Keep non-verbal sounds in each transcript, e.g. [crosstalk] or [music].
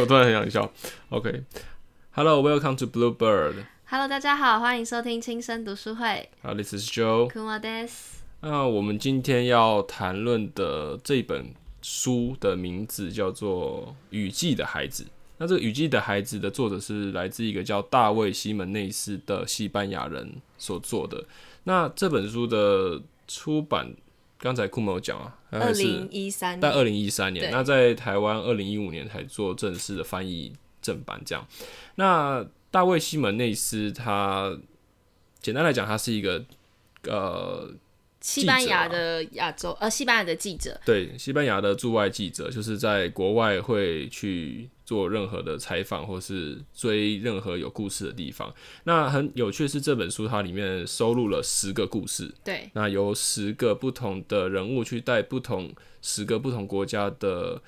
我突然很想笑。OK，Hello，Welcome to Bluebird。Hello，大家好，欢迎收听轻声读书会。好，This is Joe。Kuma des。那我们今天要谈论的这本书的名字叫做《雨季的孩子》。那这个《雨季的孩子》的作者是来自一个叫大卫·西门内斯的西班牙人所做的。那这本书的出版，刚才库某有讲啊，二零一三在二零一三年，那在台湾二零一五年才做正式的翻译正版这样。那大卫·西门内斯他简单来讲，他是一个呃。西班牙的亚洲呃，西班牙的记者，对，西班牙的驻外记者，就是在国外会去做任何的采访，或是追任何有故事的地方。那很有趣的是，这本书它里面收录了十个故事，对那由十个不同的人物去带不同十个不同国家的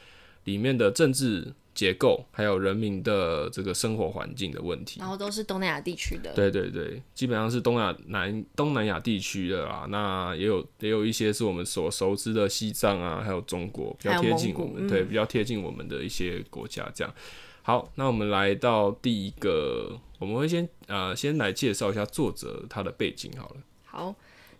里面的政治结构，还有人民的这个生活环境的问题。然后都是东南亚地区的，对对对，基本上是东亚南东南亚地区的啦。那也有也有一些是我们所熟知的西藏啊，还有中国比较贴近我们，对，比较贴近我们的一些国家。这样，好，那我们来到第一个，我们会先呃先来介绍一下作者他的背景好了。好，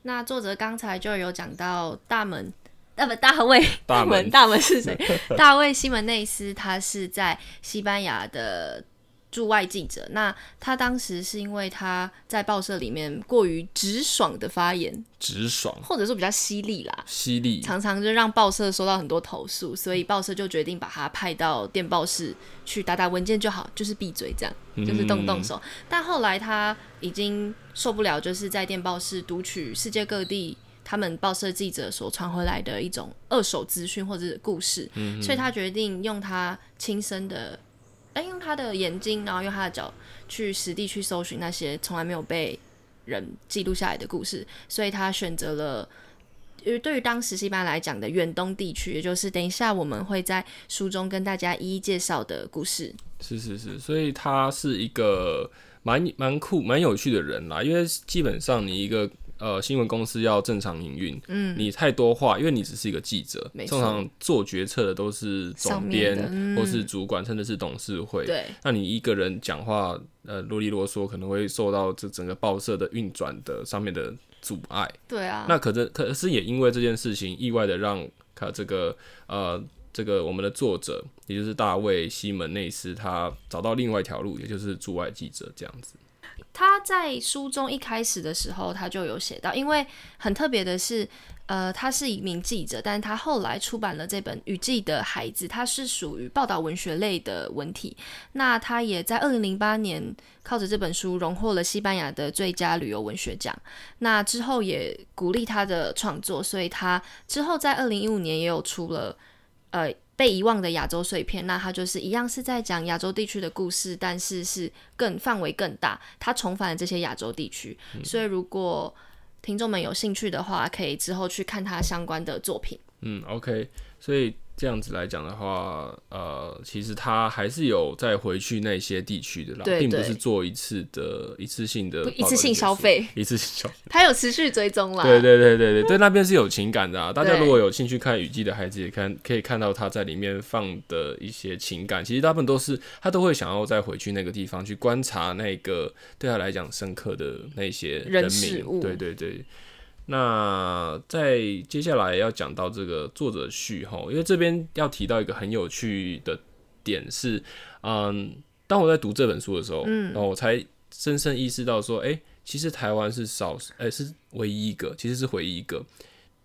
那作者刚才就有讲到大门。呃不，大卫大门。大门。是谁？[laughs] 大卫西门内斯，他是在西班牙的驻外记者。那他当时是因为他在报社里面过于直爽的发言，直爽、或者说比较犀利啦，犀利，常常就让报社收到很多投诉，所以报社就决定把他派到电报室去打打文件就好，就是闭嘴这样，就是动动手。但后来他已经受不了，就是在电报室读取世界各地他们报社记者所传回来的一种二手资讯或者是故事，所以他决定用他亲身的，哎，用他的眼睛，然后用他的脚去实地去搜寻那些从来没有被人记录下来的故事，所以他选择了。因为对于当时西班牙来讲的远东地区，也就是等一下我们会在书中跟大家一一介绍的故事。是是是，所以他是一个蛮蛮酷、蛮有趣的人啦。因为基本上你一个呃新闻公司要正常营运，嗯，你太多话，因为你只是一个记者，没错通常做决策的都是总编嗯或是主管，甚至是董事会。对，那你一个人讲话，呃，啰里啰嗦，可能会受到这整个报社的运转的上面的阻碍。对啊，那可是可是也因为这件事情，意外的让他这个呃这个我们的作者，也就是大卫西门内斯，他找到另外一条路，也就是驻外记者这样子。他在书中一开始的时候，他就有写到，因为很特别的是，呃，他是一名记者，但是他后来出版了这本《雨季的孩子》，它是属于报道文学类的文体。那他也在二零零八年靠着这本书荣获了西班牙的最佳旅游文学奖。那之后也鼓励他的创作，所以他之后在二零一五年也有出了呃。被遗忘的亚洲碎片，那它就是一样是在讲亚洲地区的故事，但是是更范围更大，它重返了这些亚洲地区。所以如果听众们有兴趣的话，可以之后去看它相关的作品。嗯，OK，所以这样子来讲的话，呃，其实他还是有再回去那些地区的啦，并不是做一次的一次性的不一次性消费，[laughs] 一次性消费。他有持续追踪啦。对对对对对对，那边是有情感的啊！大家如果有兴趣看《雨季的孩子》，也看可以看到他在里面放的一些情感，其实大部分都是他都会想要再回去那个地方去观察那个对他来讲深刻的那些人民。事物对对对。那在接下来要讲到这个作者序哈，因为这边要提到一个很有趣的点是，嗯，当我在读这本书的时候，嗯，然后我才深深意识到说，哎、其实台湾是少，哎、是唯一一个，其实是唯一一个，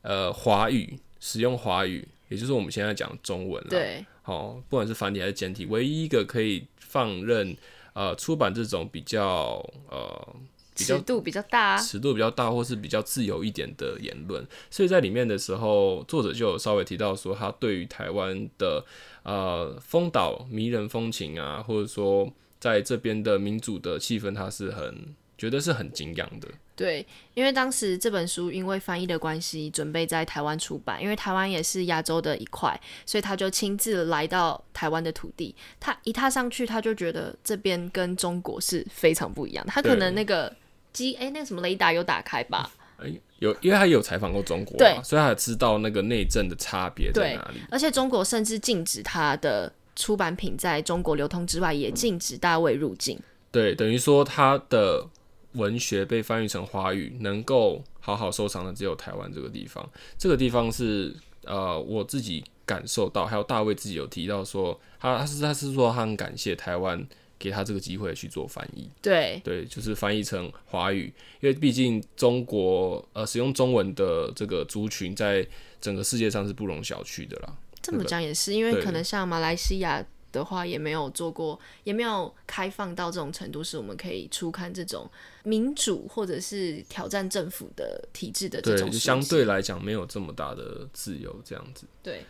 呃，华语使用华语，也就是我们现在讲中文了，对。好，不管是繁体还是简体，唯一一个可以放任呃出版这种比较呃比较尺度比较大啊。尺度比较大，或是比较自由一点的言论。所以在里面的时候，作者就有稍微提到说，他对于台湾的呃风岛迷人风情啊，或者说在这边的民主的气氛，他是很觉得是很敬仰的。对，因为当时这本书因为翻译的关系，准备在台湾出版，因为台湾也是亚洲的一块，所以他就亲自来到台湾的土地。他一踏上去，他就觉得这边跟中国是非常不一样的。他可能那个机哎、那个什么雷达有打开吧？哎、有，因为他有采访过中国对嘛，所以他也知道那个内政的差别在哪里。而且中国甚至禁止他的出版品在中国流通之外，也禁止大卫入境。对，等于说他的文学被翻译成华语，能够好好收藏的只有台湾这个地方。这个地方是呃，我自己感受到，还有大卫自己有提到说，他他是他是说他很感谢台湾给他这个机会去做翻译。对，对，就是翻译成华语，因为毕竟中国呃使用中文的这个族群在整个世界上是不容小觑的啦。这么讲也是，因为可能像马来西亚的话，也没有做过，也没有开放到这种程度，是我们可以出看这种民主或者是挑战政府的体制的这，种相对来讲没有这么大的自由这样子。对。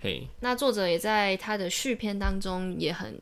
嘿，那作者也在他的续篇当中也很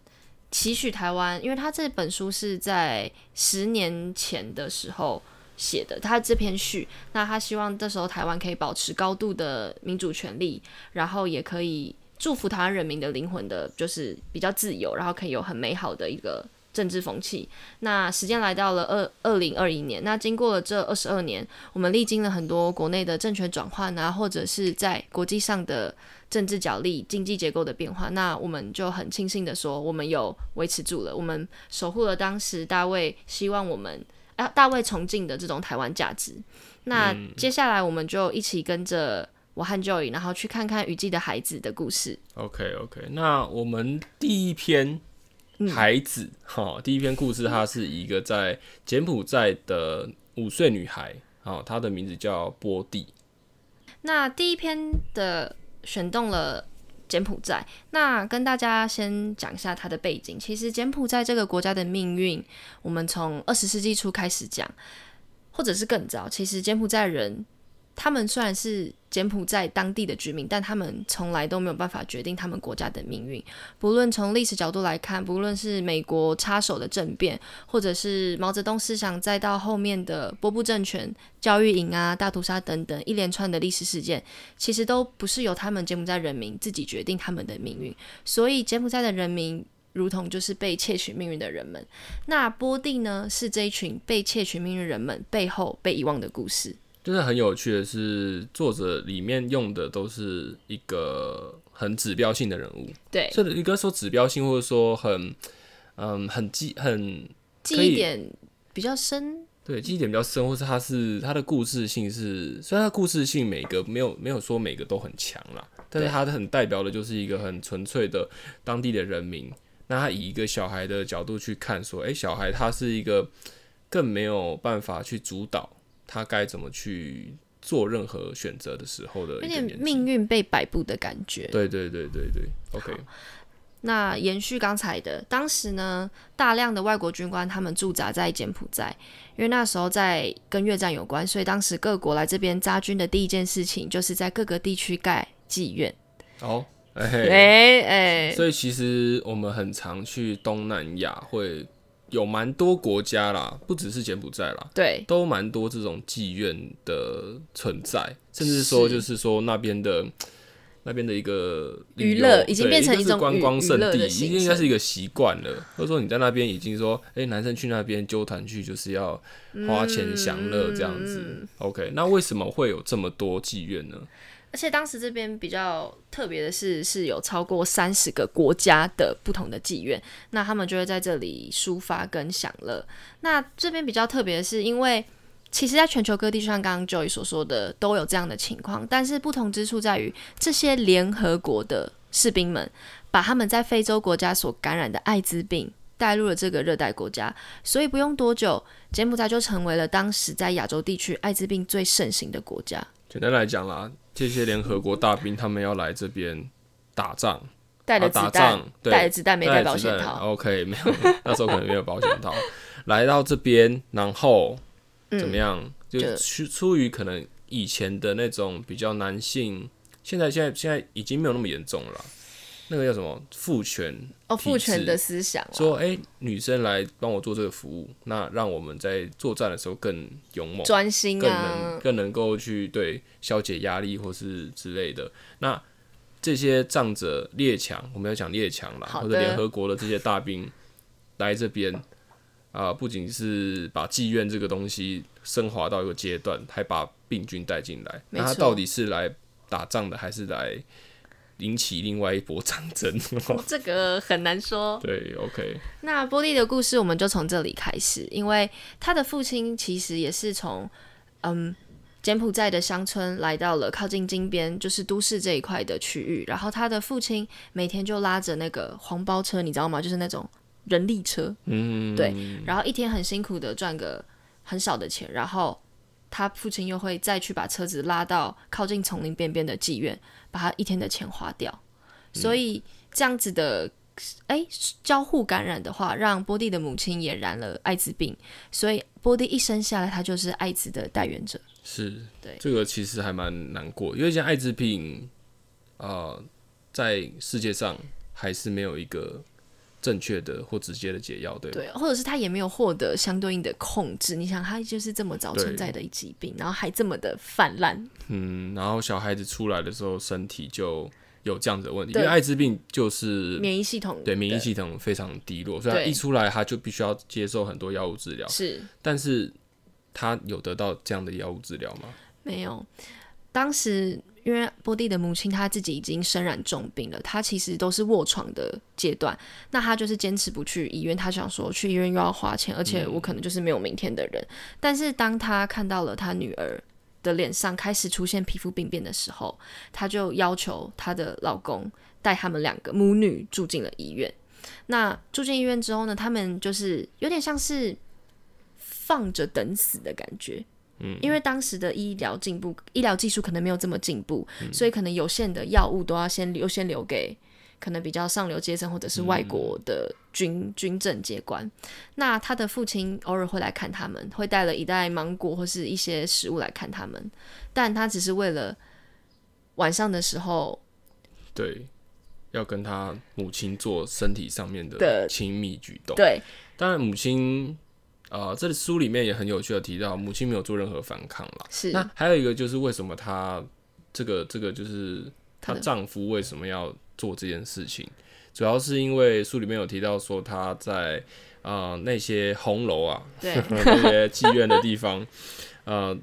期许台湾，因为他这本书是在十年前的时候写的，他这篇序，那他希望这时候台湾可以保持高度的民主权利，然后也可以祝福台湾人民的灵魂的，就是比较自由，然后可以有很美好的一个政治风气。那时间来到了二二零二一年，那经过了这二十二年，我们历经了很多国内的政权转换啊，或者是在国际上的政治角力、经济结构的变化，那我们就很庆幸的说，我们有维持住了，我们守护了当时大卫希望我们啊大卫崇敬的这种台湾价值。那接下来我们就一起跟着我和 Joy，然后去看看雨季的孩子的故事。OK OK，那我们第一篇孩子哈、第一篇故事，它是一个在柬埔寨的五岁女孩，哦，她的名字叫波蒂。那第一篇的选动了柬埔寨，那跟大家先讲一下它的背景。其实柬埔寨这个国家的命运，我们从二十世纪初开始讲，或者是更早。其实柬埔寨人，他们虽然是柬埔寨当地的居民，但他们从来都没有办法决定他们国家的命运。不论从历史角度来看，不论是美国插手的政变，或者是毛泽东思想，再到后面的波布政权、教育营啊、大屠杀等等一连串的历史事件，其实都不是由他们柬埔寨人民自己决定他们的命运。所以柬埔寨的人民。如同就是被窃取命运的人们，那波蒂呢是这一群被窃取命运人们背后被遗忘的故事。就是很有趣的是，作者里面用的都是一个很指标性的人物，对，这一个说指标性，或者说很嗯很记很记忆点比较深，对记忆点比较深，或是它是它的故事性是，虽然它故事性每个没有没有说每个都很强啦，但是它很代表的就是一个很纯粹的当地的人民。那他以一个小孩的角度去看，说，诶，小孩他是一个更没有办法去主导他该怎么去做任何选择的时候的有点。命运被摆布的感觉。对对对对对，OK，那延续刚才的，当时呢，大量的外国军官他们驻扎在柬埔寨，因为那时候在跟越战有关，所以当时各国来这边扎军的第一件事情，就是在各个地区盖妓院。好，哎、嘿哎哎，所以其实我们很常去东南亚，会有蛮多国家啦，不只是柬埔寨啦，对，都蛮多这种妓院的存在，甚至说就是说那边的那边的一个旅娱乐已经变成一种娱娱光胜地，已经应该是一个习惯了。或者说你在那边已经说，哎、男生去那边揪团去就是要花钱享乐这样子。嗯 OK，那为什么会有这么多妓院呢？而且当时这边比较特别的是，是有超过三十个国家的不同的妓院，那他们就会在这里抒发跟享乐。那这边比较特别的是，因为其实在全球各地，就像刚刚 Joy 所说的，都有这样的情况，但是不同之处在于，这些联合国的士兵们把他们在非洲国家所感染的艾滋病。带入了这个热带国家，所以不用多久，柬埔寨就成为了当时在亚洲地区艾滋病最盛行的国家。简单来讲啦，这些联合国大兵他们要来这边打仗，带了啊打子弹仗，对带了子弹没带保险套，OK，没有，[laughs] 那时候可能没有保险套。来到这边，然后怎么样？就就出出于可能以前的那种比较男性，现在现在现在已经没有那么严重了啦。那个叫什么父权哦，父权的思想啦说，哎、女生来帮我做这个服务，那让我们在作战的时候更勇猛，专心更能啊，更能够去对消解压力或是之类的。那这些仗着列强，我们要讲列强啦，或者联合国的这些大兵来这边啊、不仅是把妓院这个东西升华到一个阶段，还把病菌带进来。那他到底是来打仗的，还是来引起另外一波战争。[laughs] 这个很难说。对，OK。那波利的故事我们就从这里开始，因为他的父亲其实也是从嗯柬埔寨的乡村来到了靠近金边，就是都市这一块的区域。然后他的父亲每天就拉着那个黄包车，你知道吗？就是那种人力车。嗯，对。然后一天很辛苦的赚个很少的钱，然后他父亲又会再去把车子拉到靠近丛林边边的妓院，把他一天的钱花掉。所以这样子的。哎，交互感染的话，让波蒂的母亲也染了艾滋病，所以波蒂一生下来，他就是艾滋的代言者。是，对，这个其实还蛮难过，因为像艾滋病，呃，在世界上还是没有一个正确的或直接的解药，对对，或者是他也没有获得相对应的控制。你想，他就是这么早存在的一疾病，然后还这么的泛滥。嗯，然后小孩子出来的时候，身体就。有这样子的问题，因为艾滋病就是免疫系统对免疫系统非常低落，所以他一出来他就必须要接受很多药物治疗。是，但是他有得到这样的药物治疗吗？没有。当时因为波蒂的母亲她自己已经身染重病了，她其实都是卧床的阶段，那她就是坚持不去医院，她想说去医院又要花钱，而且我可能就是没有明天的人。但是当她看到了她女儿。的脸上开始出现皮肤病变的时候，她就要求她的老公带他们两个母女住进了医院。那住进医院之后呢，他们就是有点像是放着等死的感觉。嗯，因为当时的医疗进步，医疗技术可能没有这么进步，所以可能有限的药物都要先优先留给。可能比较上流阶层或者是外国的军军政阶官，那他的父亲偶尔会来看他们，会带了一袋芒果或是一些食物来看他们，但他只是为了晚上的时候，对，要跟他母亲做身体上面的亲密举动。对，当然母亲，呃，这书里面也很有趣的提到，母亲没有做任何反抗啦。是，那还有一个就是为什么她这个这个就是她丈夫为什么要？做这件事情，主要是因为书里面有提到说她在呃那些红楼啊，对 [laughs] 那些妓院的地方，呃，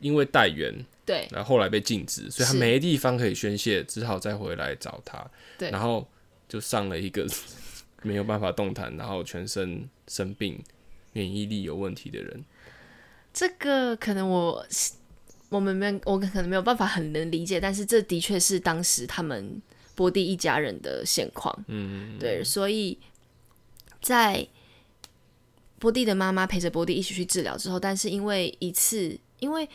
因为代言，对，然后后来被禁止，所以他没地方可以宣泄，只好再回来找他，对，然后就上了一个 [laughs] 没有办法动弹，然后全身生病、免疫力有问题的人。这个可能我我们没我可能没有办法很能理解，但是这的确是当时他们。波蒂一家人的现况，嗯，对，所以在波蒂的妈妈陪着波蒂一起去治疗之后，但是因为一次，因为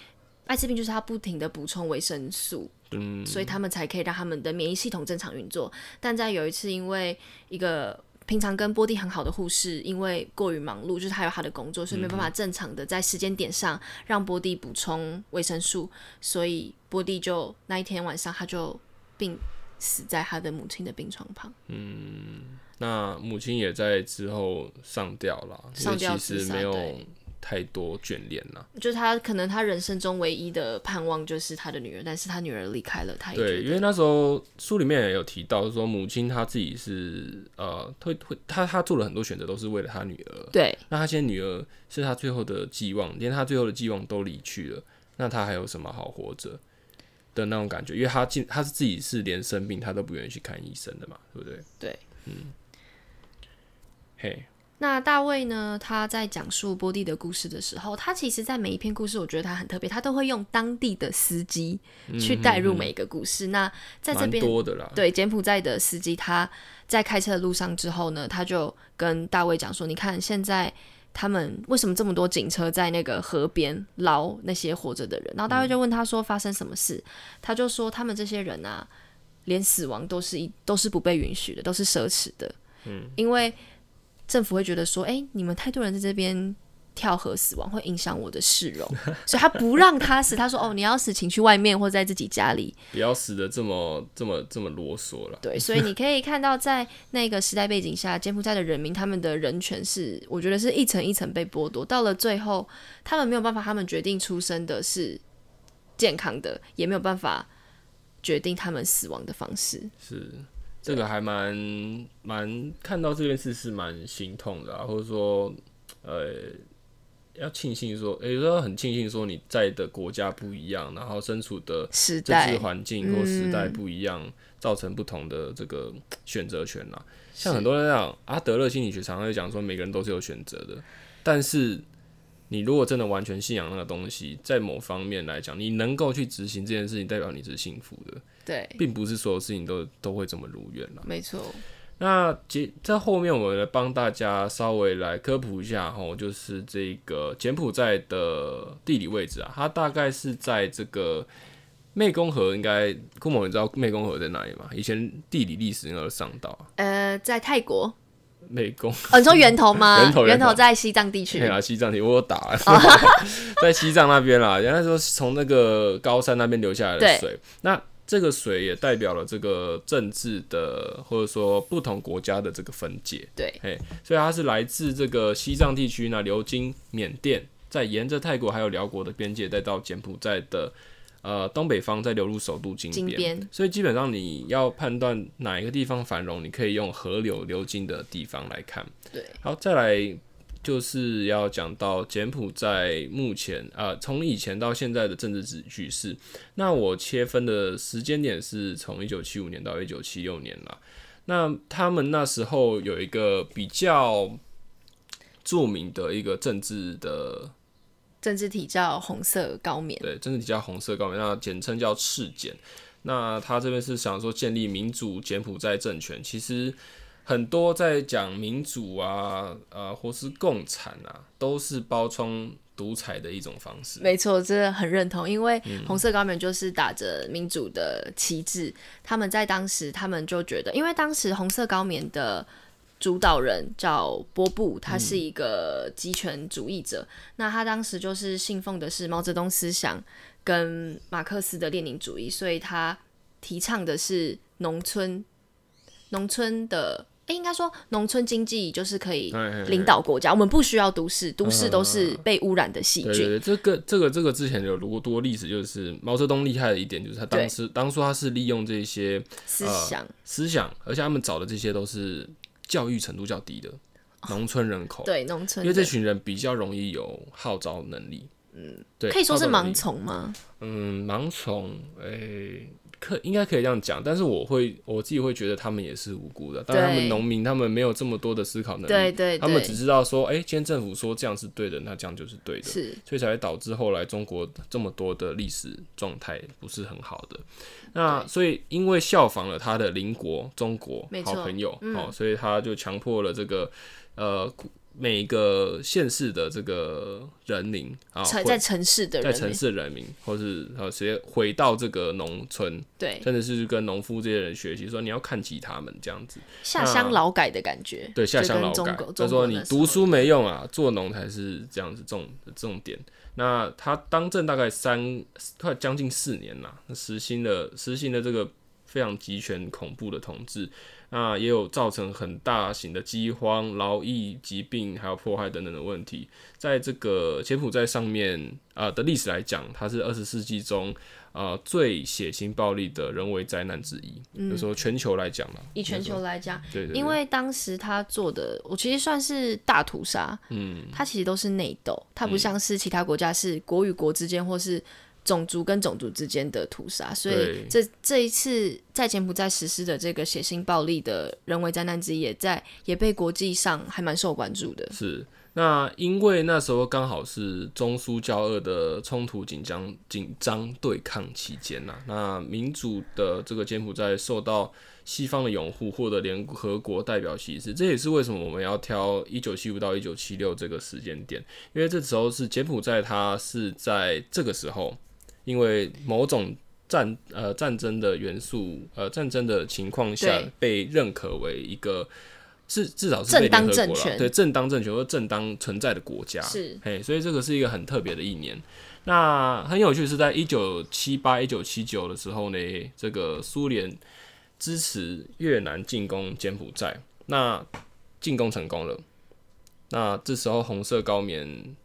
艾滋病就是他不停的补充维生素，嗯，所以他们才可以让他们的免疫系统正常运作。但在有一次，因为一个平常跟波蒂很好的护士，因为过于忙碌，就是他有他的工作，所以没办法正常的在时间点上让波蒂补充维生素，所以波蒂就那一天晚上他就病。死在他的母亲的病床旁。嗯，那母亲也在之后上吊了，上吊其实没有太多眷恋了。就他可能他人生中唯一的盼望就是他的女儿，但是他女儿离开了他。对，因为那时候书里面也有提到，说母亲她自己是呃，会会，她她做了很多选择，都是为了她女儿。对，那她现在女儿是她最后的寄望，连她最后的寄望都离去了，那她还有什么好活着？的那种感觉，因为他进他是自己是连生病他都不愿意去看医生的嘛，对不对？对，嗯，嘿，那大卫呢？他在讲述波蒂的故事的时候，他其实，在每一篇故事，我觉得他很特别，他都会用当地的司机去带入每一个故事。那在这边多的啦，对柬埔寨的司机，他在开车的路上之后呢，他就跟大卫讲说：“你看现在。”他们为什么这么多警车在那个河边捞那些活着的人？然后大卫就问他说：“发生什么事？”他就说：“他们这些人啊，连死亡都是一都是不被允许的，都是奢侈的。嗯，因为政府会觉得说：‘哎，你们太多人在这边。’”跳河死亡会影响我的市容，[laughs] 所以他不让他死。他说：“哦，你要死，请去外面或在自己家里，不要死的这么这么这么啰嗦了。”对，所以你可以看到，在那个时代背景下，柬埔寨的人民他们的人权是，我觉得是一层一层被剥夺。到了最后，他们没有办法，他们决定出生的是健康的，也没有办法决定他们死亡的方式。是这个还蛮蛮看到这件事是蛮心痛的，或者说，呃。要庆幸说，诶、有时候很庆幸说你在的国家不一样，然后身处的政治环境或时代不一样，造成不同的这个选择权啦。像很多人讲阿德勒心理学常常会讲说，每个人都是有选择的，但是你如果真的完全信仰那个东西，在某方面来讲，你能够去执行这件事情，代表你是幸福的，对，并不是所有事情都都会这么如愿了。没错，那其在后面，我们来帮大家稍微来科普一下哈，就是这个柬埔寨的地理位置啊，它大概是在这个湄公河，应该顾某你知道湄公河在哪里吗？以前地理历史应该有上到啊呃，在泰国，湄公。哦，你说源头吗？[laughs] 源头源头在西藏地区对。啊，西藏题我有打，[laughs] 在西藏那边啦。人家说从那个高山那边流下来的水，那这个水也代表了这个政治的或者说不同国家的这个分界。对，嘿，所以它是来自这个西藏地区，那流经缅甸，再沿着泰国还有辽国的边界，再到柬埔寨的呃东北方，再流入首都。金边所以基本上你要判断哪一个地方繁荣，你可以用河流流经的地方来看。对，好，再来就是要讲到柬埔寨目前啊，从、以前到现在的政治局局势。那我切分的时间点是从一九七五年到一九七六年啦。那他们那时候有一个比较著名的一个政治的政治体叫红色高棉。对，政治体叫红色高棉，那简称叫赤柬。那他这边是想说建立民主柬埔寨政权，其实很多在讲民主啊，呃，或是共产啊，都是包装独裁的一种方式。没错，真的很认同，因为嗯红色高棉就是打着民主的旗帜，他们在当时他们就觉得，因为当时红色高棉的主导人叫波布，他是一个集权主义者，那他当时就是信奉的是毛泽东思想跟马克思的列宁主义，所以他提倡的是农村农村的。诶应该说，农村经济就是可以领导国家。我们不需要都市，都市都是被污染的细菌。对对对，这个这个这个之前有读过多历史，就是毛泽东厉害的一点就是他当时当初他是利用这些思想，思想，而且他们找的这些都是教育程度较低的农村人口，[laughs] 对农村因为这群人比较容易有号召能力，嗯，对，可以说是盲从吗？嗯，盲从，诶、可应该可以这样讲，但是我会我自己会觉得他们也是无辜的。当然，他们农民他们没有这么多的思考能力，对对对他们只知道说，诶，今天政府说这样是对的，那这样就是对的，是所以才会导致后来中国这么多的历史状态不是很好的。那所以因为效仿了他的邻国中国好朋友，所以他就强迫了这个呃每个县市的这个人民啊，在城市的在城，市的人民，或是呃直接回到这个农村，对甚至是跟农夫这些人学习，说你要看齐他们这样子。下乡劳改的感觉，对，下乡劳改就说你读书没用啊，做农才是这样子重重点。那他当政大概三快将近四年啦，实行了实行了这个非常集权恐怖的统治，那也有造成很大型的饥荒、劳役、疾病还有迫害等等的问题。在这个柬埔寨上面啊、呃的历史来讲，它是二十世纪中呃最血腥暴力的人为灾难之一。嗯，就说全球来讲嘛，嗯以全球来讲，对因为当时他做的，我其实算是大屠杀，嗯，他其实都是内斗，他不像是其他国家是国与国之间或是种族跟种族之间的屠杀，所以这这一次在柬埔寨实施的这个血腥暴力的人为灾难之一，也在也被国际上还蛮受关注的。是，那因为那时候刚好是中苏交恶的冲突紧张紧张对抗期间呐，那民主的这个柬埔寨受到西方的拥护，获得联合国代表席次，这也是为什么我们要挑一九七五到一九七六这个时间点，因为这时候是柬埔寨，它是在这个时候，因为某种战呃战争的元素呃战争的情况下被认可为一个。至至少是被联合国啦政权对正当政权或正当存在的国家，是嘿，所以这个是一个很特别的一年。那很有趣是，在一九七八、一九七九的时候呢，这个苏联支持越南进攻柬埔寨，那进攻成功了。那这时候红色高棉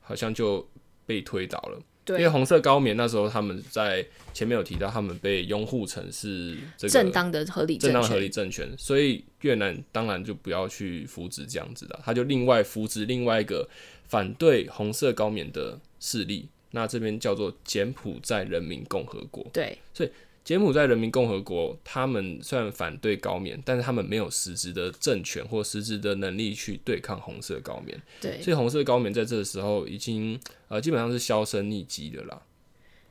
好像就被推倒了。对。因为红色高棉那时候他们在前面有提到，他们被拥护成是这个正当的合理政正当合理，政权，所以越南当然就不要去扶植这样子的，他就另外扶植另外一个反对红色高棉的势力，那这边叫做柬埔寨人民共和国。对柬埔寨人民共和国，他们虽然反对高棉，但是他们没有实质的政权或实质的能力去对抗红色高棉，对。所以红色高棉在这个时候已经呃基本上是销声匿迹的啦。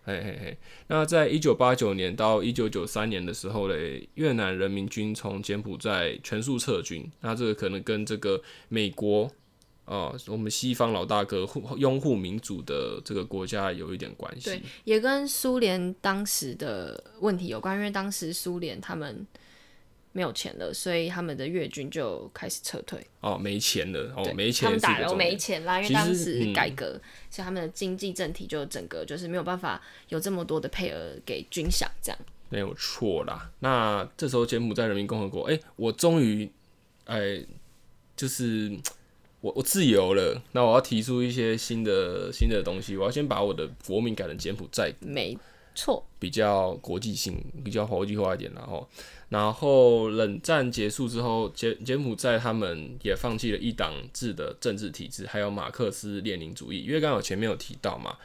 嘿嘿嘿，那在一九八九年到一九九三年的时候嘞，越南人民军从柬埔寨全数撤军，那这个可能跟这个美国啊、我们西方老大哥护拥护民主的这个国家有一点关系对。，也跟苏联当时的问题有关，因为当时苏联他们没有钱了，所以他们的越军就开始撤退。哦，没钱了，哦，没钱他们打了没。钱啦，因为当时嗯改革，所以他们的经济政体就整个就是没有办法有这么多的配额给军饷，这样。没有错啦。那这时候柬埔寨人民共和国，哎、我终于，哎、就是我我自由了。那我要提出一些新的新的东西，我要先把我的国民改成柬埔寨，没错，比较国际性、比较国际化一点。然后，然后冷战结束之后，柬柬埔寨他们也放弃了一党制的政治体制，还有马克思列宁主义。因为刚好前面有提到嘛，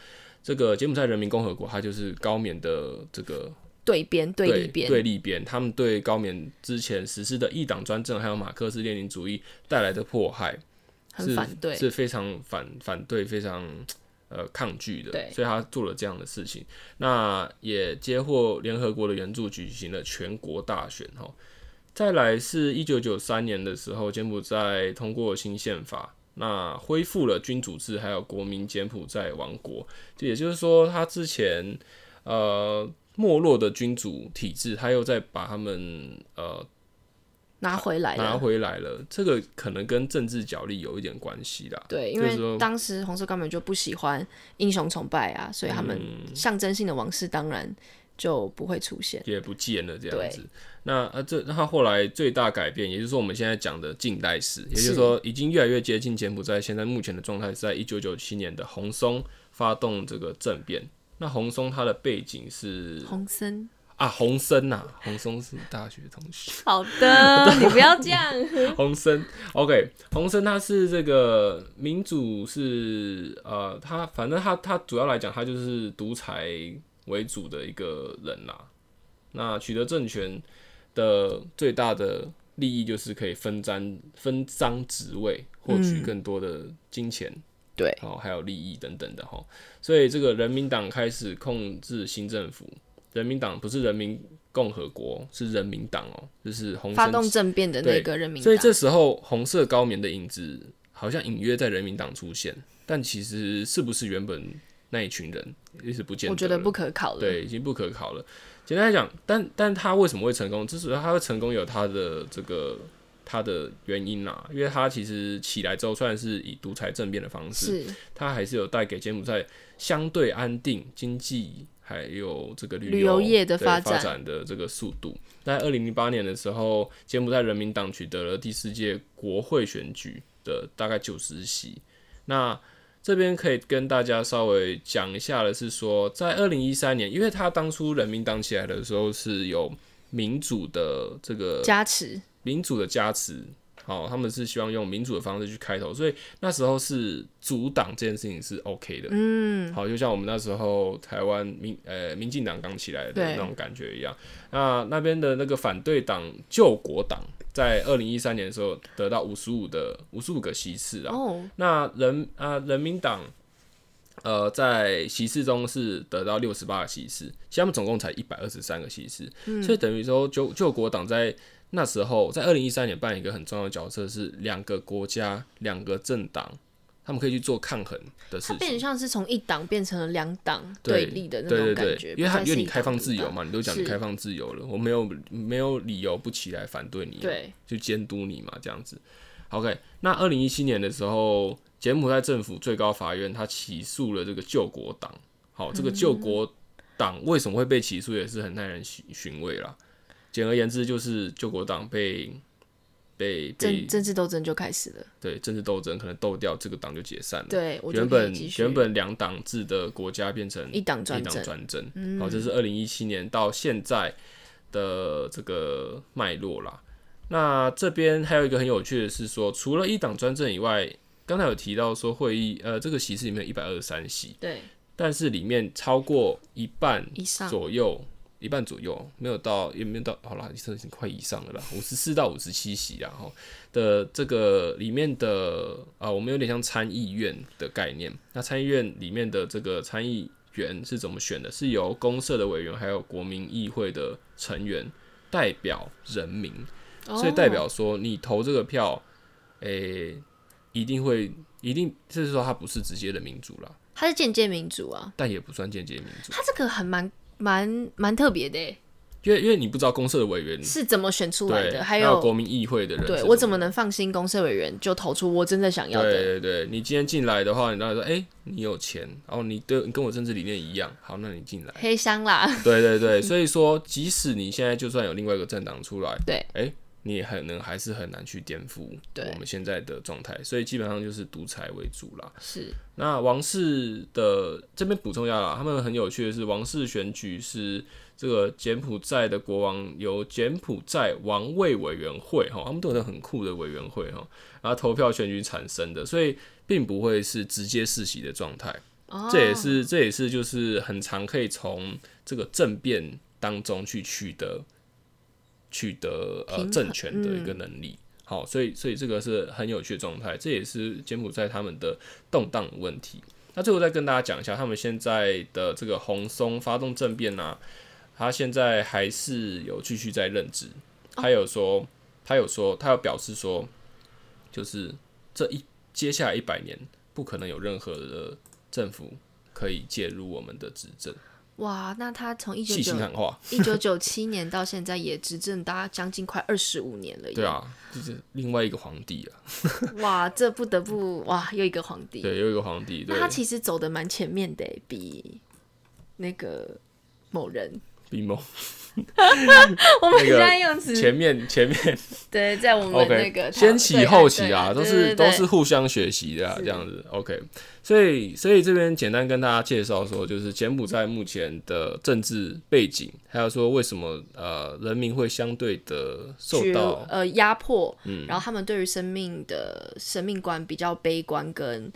这个柬埔寨人民共和国，它就是高棉的这个对边对对立边，对立边，他们对高棉之前实施的一党专政，还有马克思列宁主义带来的迫害，是很反对。是非常反反对、非常呃抗拒的，对所以他做了这样的事情。那也接获联合国的援助，举行了全国大选哈。再来是一九九三年的时候，柬埔寨通过新宪法，那恢复了君主制，还有国民柬埔寨王国。就也就是说，他之前呃没落的君主体制，他又在把他们呃拿回来拿。回来了。这个可能跟政治角力有一点关系啦。对，因为当时红色高棉就不喜欢英雄崇拜啊，所以他们嗯象征性的王室当然就不会出现。也不见了这样子。那呃，这那他后来最大改变，也就是说我们现在讲的近代史，也就是说已经越来越接近柬埔寨现在目前的状态，是在一九九七年的红松发动这个政变。那红松他的背景是红森，啊，洪森呐，洪森是大学同学。[laughs] 好的，[laughs] 你不要这样。[laughs] 洪森，OK，洪森他是这个民主是呃，他反正他他主要来讲，他就是独裁为主的一个人啦。那取得政权的最大的利益就是可以分赃分赃职位，获取更多的金钱。对，哦，还有利益等等的哈，所以这个人民党开始控制新政府。人民党不是人民共和国，是人民党哦，就是洪森发动政变的那对个人民党，所以这时候红色高棉的影子好像隐约在人民党出现，但其实是不是原本那一群人也是不见得。我觉得不可考了。对，已经不可考了。简单来讲，但但他为什么会成功？之所以他会成功，有他的这个他的原因啦。因为他其实起来之后，虽然是以独裁政变的方式，他还是有带给柬埔寨相对安定经济，还有这个旅旅游业的对发展的这个速度。在二零零八年的时候，柬埔寨人民党取得了第四届国会选举的大概九十席。那这边可以跟大家稍微讲一下的是说，在二零一三年，因为他当初人民党起来的时候是有民主的这个加持，民主的加持，好、他们是希望用民主的方式去开头，所以那时候是阻挡这件事情是 OK 的。嗯，好，就像我们那时候台湾民呃民进党刚起来的那种感觉一样。那那边的那个反对党救国党，在二零一三年的时候得到五十五的五十五个席次啊。哦，那人啊、人民党。呃，在席次中是得到六十八个席次，其实他们总共才一百二十三个席次，所以等于说救救国党在那时候在二零一三年扮演一个很重要的角色，是两个国家、两个政党，他们可以去做抗衡的事它变得。像是从一党变成了两党对对立的那对对对种感觉，，因为它不再是一因为你开放自由嘛，你都讲你开放自由了，我没有没有理由不起来反对你，对，去监督你嘛，这样子。OK，那二零一七年的时候，柬埔寨政府最高法院他起诉了这个救国党。好，这个救国党为什么会被起诉，也是很耐人寻寻味啦。简而言之，就是救国党被被被政政治斗争就开始了。对政治斗争可能斗掉这个党就解散了。对，我原本原本两党制的国家变成一党专政。专政，好、这是二零一七年到现在的这个脉络啦。那这边还有一个很有趣的是说，除了一党专政以外，刚才有提到说会议，呃，这个席次里面有一百二十三席，对，但是里面超过一半以上。左右，一半左右没有到，也没有到，好啦，这已经快以上了啦，五十四到五十七席然后的这个里面的啊、我们有点像参议院的概念。那参议院里面的这个参议员是怎么选的？是由公社的委员还有国民议会的成员代表人民，所以代表说你投这个票，诶、一定会一定，就是说它不是直接的民主啦，他是间接民主啊，但也不算间接民主，他这个很蛮蛮蛮特别的耶，因为因为你不知道公社的委员是怎么选出来，的？还有国民议会的人对我怎么能放心公社委员就投出我真的想要的？对对对，你今天进来的话，你当然说，哎、你有钱，然后你对你跟我政治理念一样，好，那你进来。黑箱啦，对对对，所以说，即使你现在就算有另外一个政党出来，对，哎、你也很能还是很难去颠覆我们现在的状态，所以基本上就是独裁为主啦。是那王室的这边补充一下啦，他们很有趣的是，王室选举是这个柬埔寨的国王由柬埔寨王位委员会哈，他们都有很酷的委员会哈，然后投票选举产生的，所以并不会是直接世袭的状态。哦，这也是这也是就是很常可以从这个政变当中去取得取得呃政权的一个能力。好，所以所以这个是很有趣的状态，这也是柬埔寨他们的动荡问题。那最后再跟大家讲一下，他们现在的这个红松发动政变啊，他现在还是有继续在任职。他有说，他有说，他有表示说，就是这一接下来一百年不可能有任何的政府可以介入我们的执政，哇，那他从一九细九。[laughs] 一九九七年到现在也执政大将近快二十五年了，对啊，就是另外一个皇帝啊，[laughs] 哇，这不得不哇，又一个皇帝，对，又一个皇帝，那，他其实走的蛮前面的，比那个某人，比某 [laughs] 我们那个现在用词。前面前面。对，在我们那个先起后起啊，都对是都是互相学习的、啊，这样子。OK，所以所以这边简单跟大家介绍说，就是柬埔寨目前的政治背景，还有说为什么呃人民会相对的受到呃压迫，嗯。然后他们对于生命的生命观比较悲观跟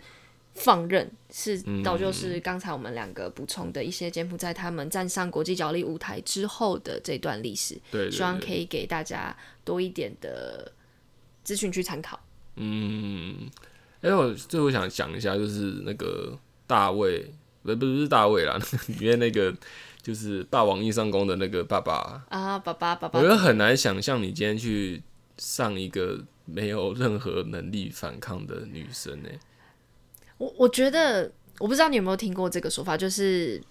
放任，是嗯导就是刚才我们两个补充的一些柬埔寨他们站上国际角力舞台之后的这段历史，对对对希望可以给大家多一点的资讯去参考。嗯，哎、我最后想讲一下，就是那个大卫，不不是大卫啦，[laughs] 里面那个就是《霸王硬上弓》的那个爸爸，啊，爸爸爸爸我觉得很难想象你今天去上一个没有任何能力反抗的女生呢、我我觉得，我不知道你有没有听过这个说法，就是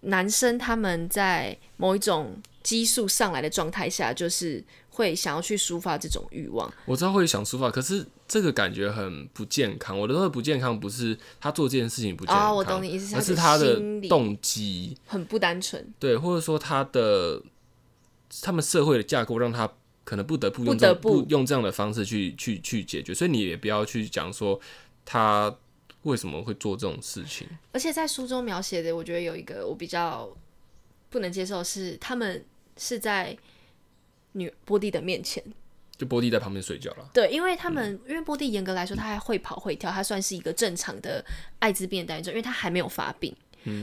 男生他们在某一种激素上来的状态下，就是会想要去抒发这种欲望。我知道会想抒发，可是这个感觉很不健康。我的说的不健康不是他做这件事情不健康，哦我懂你意思而是是他的动机，很不单纯，对，或者说他的他们社会的架构让他可能不得不用这不得不用这样的方式去去去解决，所以你也不要去讲说他为什么会做这种事情。而且在书中描写的，我觉得有一个我比较不能接受是，他们是在女波蒂的面前，就波蒂在旁边睡觉了，对，因为他们、因为波蒂严格来说，他还会跑会跳，他算是一个正常的艾滋病的感染者，因为他还没有发病，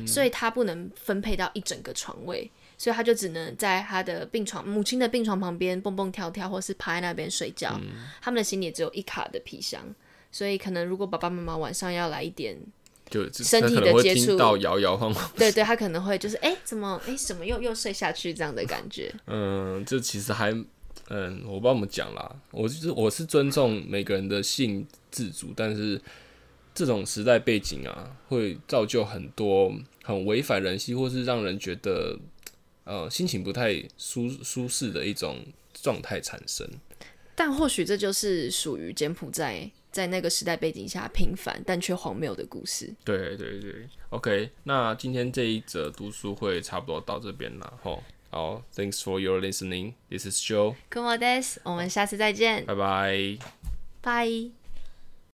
所以他不能分配到一整个床位，所以他就只能在他的病床母亲的病床旁边蹦蹦跳跳，或是趴在那边睡觉。他们的行李也只有一卡的皮箱，所以可能如果爸爸妈妈晚上要来一点，就身体的接触到摇摇晃晃。对对，他可能会就是哎、怎么哎、怎么又又睡下去这样的感觉。[laughs] 嗯，这其实还，嗯，我不知道怎么讲啦。我就是我是尊重每个人的性自主，但是这种时代背景啊，会造就很多很违反人性，或是让人觉得呃心情不太舒舒适的一种状态产生。但或许这就是属于柬埔寨在那个时代背景下平凡但却荒谬的故事。对对对，OK，那今天这一则读书会差不多到这边了吼。好，Thanks for your listening. This is Joe. 科莫 des，我们下次再见，拜拜。拜。